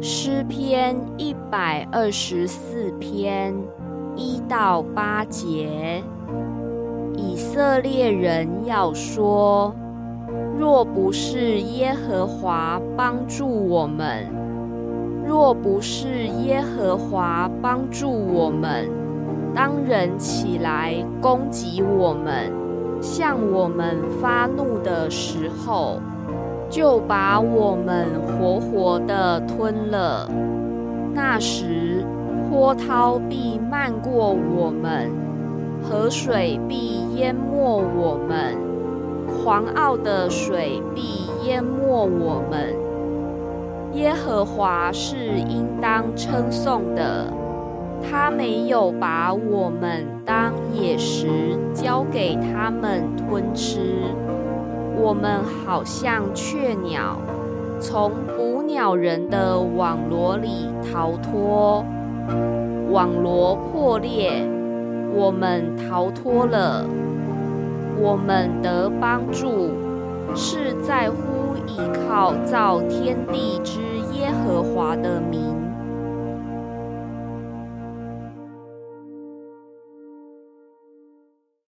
诗篇一百二十四篇一到八节，以色列人要说：若不是耶和华帮助我们，若不是耶和华帮助我们，当人起来攻击我们，向我们发怒的时候。就把我们活活的吞了。那时，波涛必漫过我们，河水必淹没我们，狂傲的水必淹没我们。耶和华是应当称颂的，他没有把我们当野食交给他们吞吃。我们好像雀鸟，从捕鸟人的网罗里逃脱，网罗破裂，我们逃脱了。我们得帮助，是在乎依靠造天地之耶和华的名。